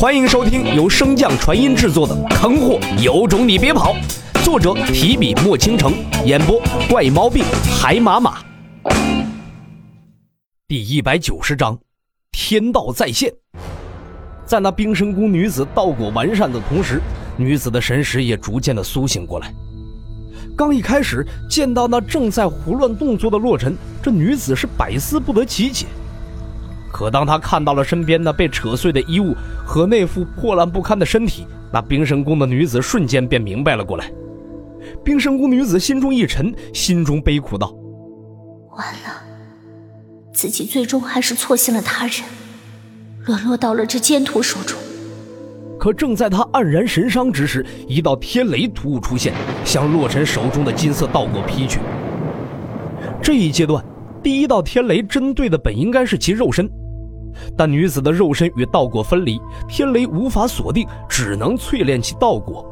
欢迎收听由升降传音制作的《坑货有种你别跑》，作者提笔墨倾城，演播怪毛病海马马。第一百九十章，天道再现。在那冰神宫女子道果完善的同时，女子的神识也逐渐的苏醒过来。刚一开始见到那正在胡乱动作的洛尘，这女子是百思不得其解。可当他看到了身边那被扯碎的衣物和那副破烂不堪的身体，那冰神宫的女子瞬间便明白了过来。冰神宫女子心中一沉，心中悲苦道：“完了，自己最终还是错信了他人，沦落到了这奸徒手中。”可正在他黯然神伤之时，一道天雷突兀出现，向洛尘手中的金色道果劈去。这一阶段，第一道天雷针对的本应该是其肉身。但女子的肉身与道果分离，天雷无法锁定，只能淬炼其道果。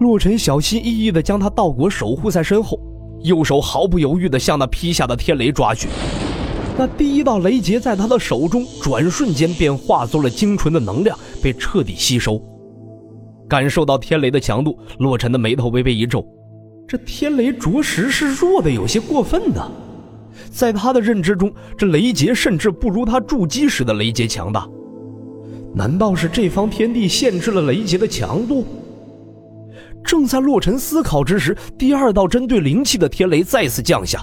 洛尘小心翼翼地将他道果守护在身后，右手毫不犹豫地向那劈下的天雷抓去。那第一道雷劫在他的手中，转瞬间便化作了精纯的能量，被彻底吸收。感受到天雷的强度，洛尘的眉头微微一皱，这天雷着实是弱的有些过分的。在他的认知中，这雷劫甚至不如他筑基时的雷劫强大。难道是这方天地限制了雷劫的强度？正在洛尘思考之时，第二道针对灵气的天雷再次降下。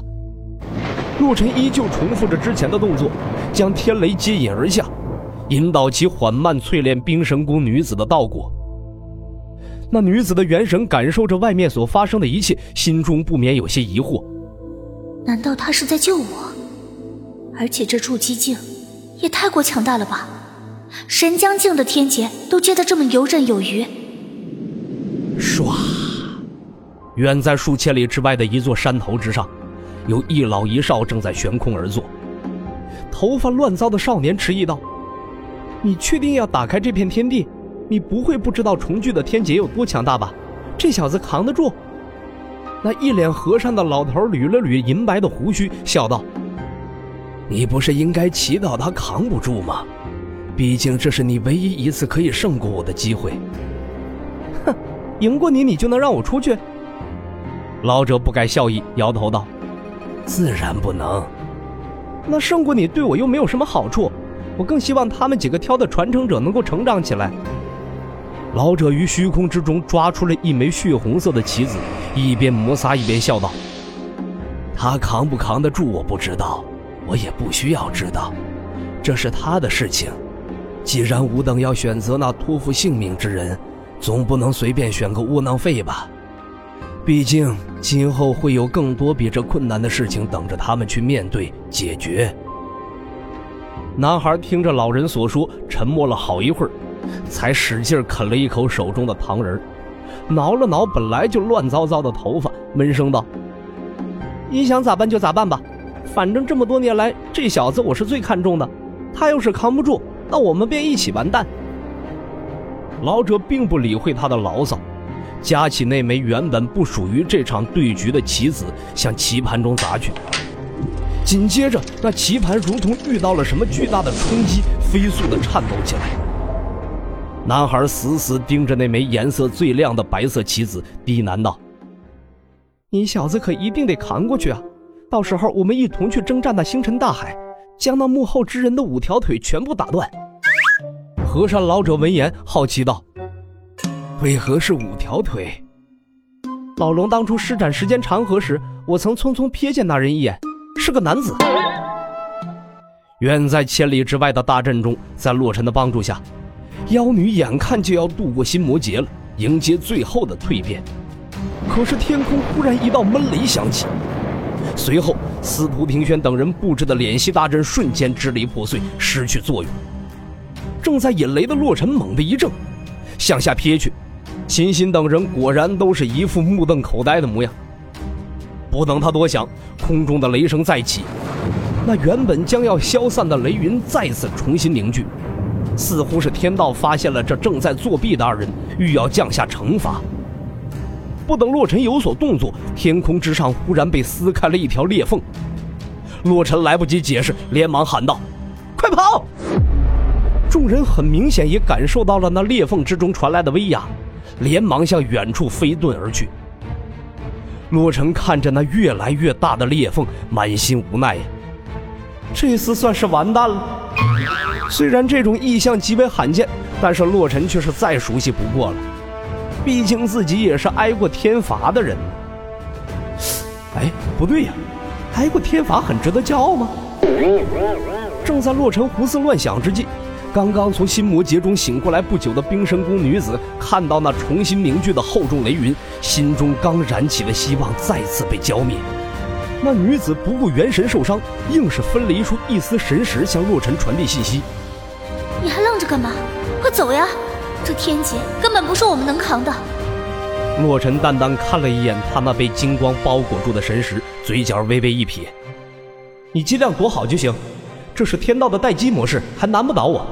洛尘依旧重复着之前的动作，将天雷接引而下，引导其缓慢淬炼冰神宫女子的道果。那女子的元神感受着外面所发生的一切，心中不免有些疑惑。难道他是在救我？而且这筑基境也太过强大了吧！神将境的天劫都接得这么游刃有余。唰！远在数千里之外的一座山头之上，有一老一少正在悬空而坐。头发乱糟的少年迟疑道：“你确定要打开这片天地？你不会不知道重聚的天劫有多强大吧？这小子扛得住？”那一脸和善的老头捋了捋银白的胡须，笑道：“你不是应该祈祷他扛不住吗？毕竟这是你唯一一次可以胜过我的机会。”哼，赢过你，你就能让我出去？老者不改笑意，摇头道：“自然不能。那胜过你对我又没有什么好处，我更希望他们几个挑的传承者能够成长起来。”老者于虚空之中抓出了一枚血红色的棋子，一边摩挲一边笑道：“他扛不扛得住我不知道，我也不需要知道，这是他的事情。既然吾等要选择那托付性命之人，总不能随便选个窝囊废吧？毕竟今后会有更多比这困难的事情等着他们去面对解决。”男孩听着老人所说，沉默了好一会儿。才使劲啃了一口手中的糖人，挠了挠本来就乱糟糟的头发，闷声道：“你想咋办就咋办吧，反正这么多年来，这小子我是最看重的。他要是扛不住，那我们便一起完蛋。”老者并不理会他的牢骚，夹起那枚原本不属于这场对局的棋子，向棋盘中砸去。紧接着，那棋盘如同遇到了什么巨大的冲击，飞速地颤抖起来。男孩死死盯着那枚颜色最亮的白色棋子，低喃道：“你小子可一定得扛过去啊！到时候我们一同去征战那星辰大海，将那幕后之人的五条腿全部打断。”和尚老者闻言好奇道：“为何是五条腿？”老龙当初施展时间长河时，我曾匆匆瞥见那人一眼，是个男子。远在千里之外的大阵中，在洛尘的帮助下。妖女眼看就要渡过心魔劫了，迎接最后的蜕变。可是天空忽然一道闷雷响起，随后司徒庭轩等人布置的敛息大阵瞬间支离破碎，失去作用。正在引雷的洛尘猛地一怔，向下瞥去，秦心等人果然都是一副目瞪口呆的模样。不等他多想，空中的雷声再起，那原本将要消散的雷云再次重新凝聚。似乎是天道发现了这正在作弊的二人，欲要降下惩罚。不等洛尘有所动作，天空之上忽然被撕开了一条裂缝。洛尘来不及解释，连忙喊道：“快跑！”众人很明显也感受到了那裂缝之中传来的威压，连忙向远处飞遁而去。洛尘看着那越来越大的裂缝，满心无奈呀。这次算是完蛋了。虽然这种异象极为罕见，但是洛尘却是再熟悉不过了。毕竟自己也是挨过天罚的人。哎，不对呀，挨过天罚很值得骄傲吗？正在洛尘胡思乱想之际。刚刚从心魔劫中醒过来不久的冰神宫女子，看到那重新凝聚的厚重雷云，心中刚燃起的希望再次被浇灭。那女子不顾元神受伤，硬是分离出一丝神识，向洛尘传递信息。你还愣着干嘛？快走呀！这天劫根本不是我们能扛的。洛尘淡淡看了一眼他那被金光包裹住的神识，嘴角微微一撇：“你尽量躲好就行，这是天道的待机模式，还难不倒我。”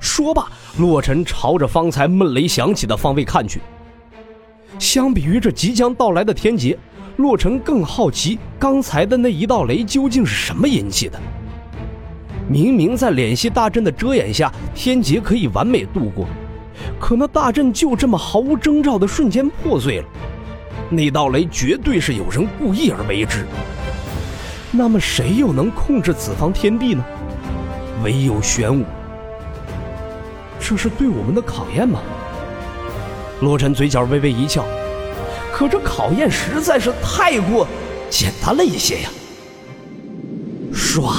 说罢，洛尘朝着方才闷雷响起的方位看去。相比于这即将到来的天劫，洛尘更好奇刚才的那一道雷究竟是什么引起的。明明在敛息大阵的遮掩下，天劫可以完美度过，可那大阵就这么毫无征兆的瞬间破碎了。那道雷绝对是有人故意而为之。那么谁又能控制此方天地呢？唯有玄武。这是对我们的考验吗？洛尘嘴角微微一翘，可这考验实在是太过简单了一些呀。唰，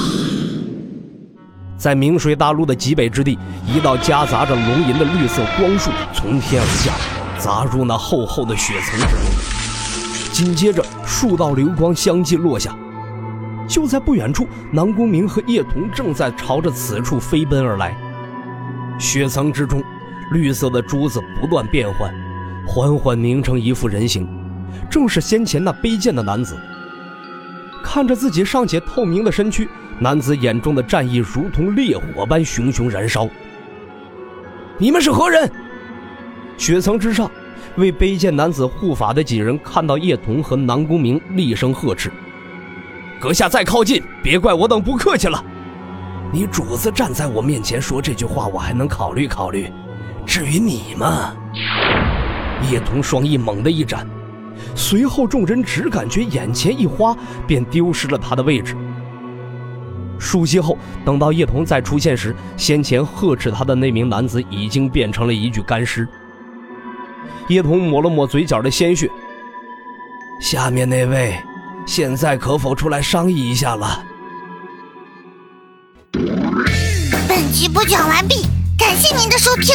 在明水大陆的极北之地，一道夹杂着龙吟的绿色光束从天而下，砸入那厚厚的雪层之中。紧接着，数道流光相继落下。就在不远处，南宫明和叶童正在朝着此处飞奔而来。雪层之中，绿色的珠子不断变换，缓缓凝成一副人形，正是先前那卑贱的男子。看着自己尚且透明的身躯，男子眼中的战意如同烈火般熊熊燃烧。你们是何人？雪层之上，为卑贱男子护法的几人看到叶童和南宫明，厉声呵斥：“阁下再靠近，别怪我等不客气了。”你主子站在我面前说这句话，我还能考虑考虑。至于你嘛，叶童双翼猛地一展，随后众人只感觉眼前一花，便丢失了他的位置。数息后，等到叶童再出现时，先前呵斥他的那名男子已经变成了一具干尸。叶童抹了抹嘴角的鲜血，下面那位，现在可否出来商议一下了？本集播讲完毕，感谢您的收听。